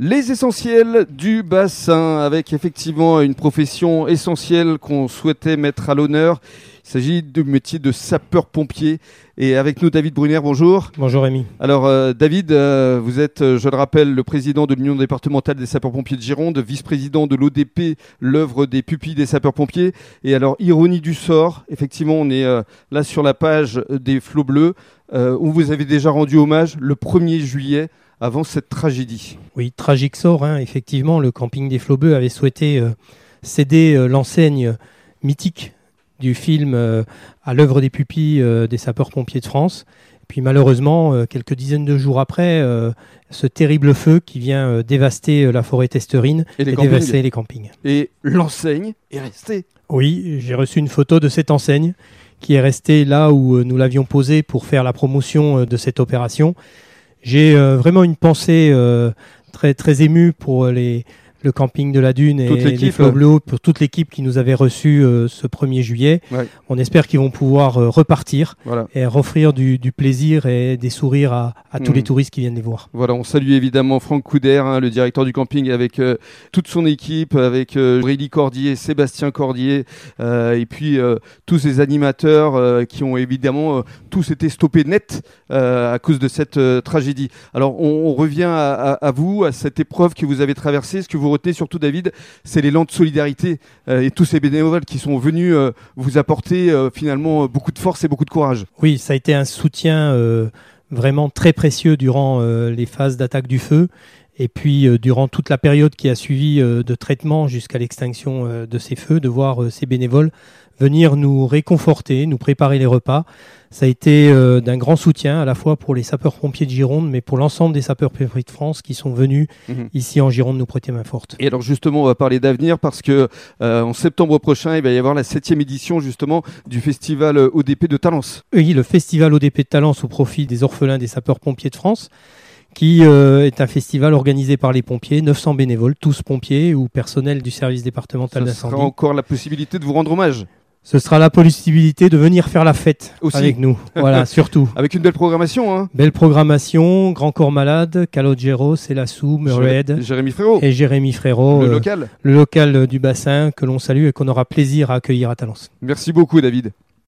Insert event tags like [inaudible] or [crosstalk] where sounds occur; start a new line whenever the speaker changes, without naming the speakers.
Les essentiels du bassin, avec effectivement une profession essentielle qu'on souhaitait mettre à l'honneur. Il s'agit du métier de sapeur-pompier. Et avec nous, David Brunner, bonjour.
Bonjour Rémi.
Alors, euh, David, euh, vous êtes, euh, je le rappelle, le président de l'Union départementale des sapeurs-pompiers de Gironde, vice-président de l'ODP, l'œuvre des pupilles des sapeurs-pompiers. Et alors, ironie du sort, effectivement, on est là sur la page des flots bleus, où vous avez déjà rendu hommage le 1er juillet avant cette tragédie.
Oui, tragique sort, hein. effectivement. Le camping des Flots Bleus avait souhaité céder l'enseigne mythique du film euh, à l'œuvre des pupilles euh, des sapeurs-pompiers de France. Puis malheureusement, euh, quelques dizaines de jours après, ce terrible feu qui vient dévaster la forêt testerine et, dévaster les campings.
Et l'enseigne est restée.
Oui, j'ai reçu une photo de cette enseigne qui est restée là où nous l'avions posée pour faire la promotion de cette opération. J'ai vraiment une pensée très, très émue pour les, le camping de la Dune et les Flots pour toute l'équipe qui nous avait reçu euh, ce 1er juillet. On espère qu'ils vont pouvoir euh, repartir et offrir du, plaisir et des sourires à, tous les hmm. touristes qui viennent les voir.
Voilà, on salue évidemment Franck Couder, hein, le directeur du camping, avec euh, toute son équipe, avec Aurélie Cordier, Sébastien Cordier, et puis tous ces animateurs qui ont évidemment tous été stoppés net à cause de cette tragédie. Alors on, revient à, à, vous, à cette épreuve que vous avez traversée. Ce que vous retenez surtout, David, c'est l'élan de solidarité euh, et tous ces bénévoles qui sont venus euh, vous apporter euh, finalement beaucoup de force et beaucoup de courage.
Oui, ça a été un soutien vraiment très précieux durant les phases d'attaque du feu et puis durant toute la période qui a suivi de traitement jusqu'à l'extinction de ces feux, de voir ces bénévoles venir nous réconforter, nous préparer les repas. Ça a été euh, d'un grand soutien à la fois pour les sapeurs-pompiers de Gironde, mais pour l'ensemble des sapeurs-pompiers de France qui sont venus mhm. ici en Gironde nous prêter main forte.
Et alors justement, on va parler d'avenir parce que euh, en septembre prochain, il va y avoir la septième édition justement du festival ODP de Talence.
Oui, le festival ODP de Talence au profit des orphelins des sapeurs-pompiers de France qui euh, est un festival organisé par les pompiers, 900 bénévoles, tous pompiers ou personnel du service départemental d'incendie.
Sera encore la possibilité de vous rendre hommage
ce sera la possibilité de venir faire la fête avec nous. Voilà, [laughs] surtout.
Avec une belle programmation. Hein.
Belle programmation, Grand Corps Malade, Calogero, Célassou, Murred.
Jérémy Frérot.
Et Jérémy Frérot.
Le euh, local.
Le local du bassin que l'on salue et qu'on aura plaisir à accueillir à Talence.
Merci beaucoup, David.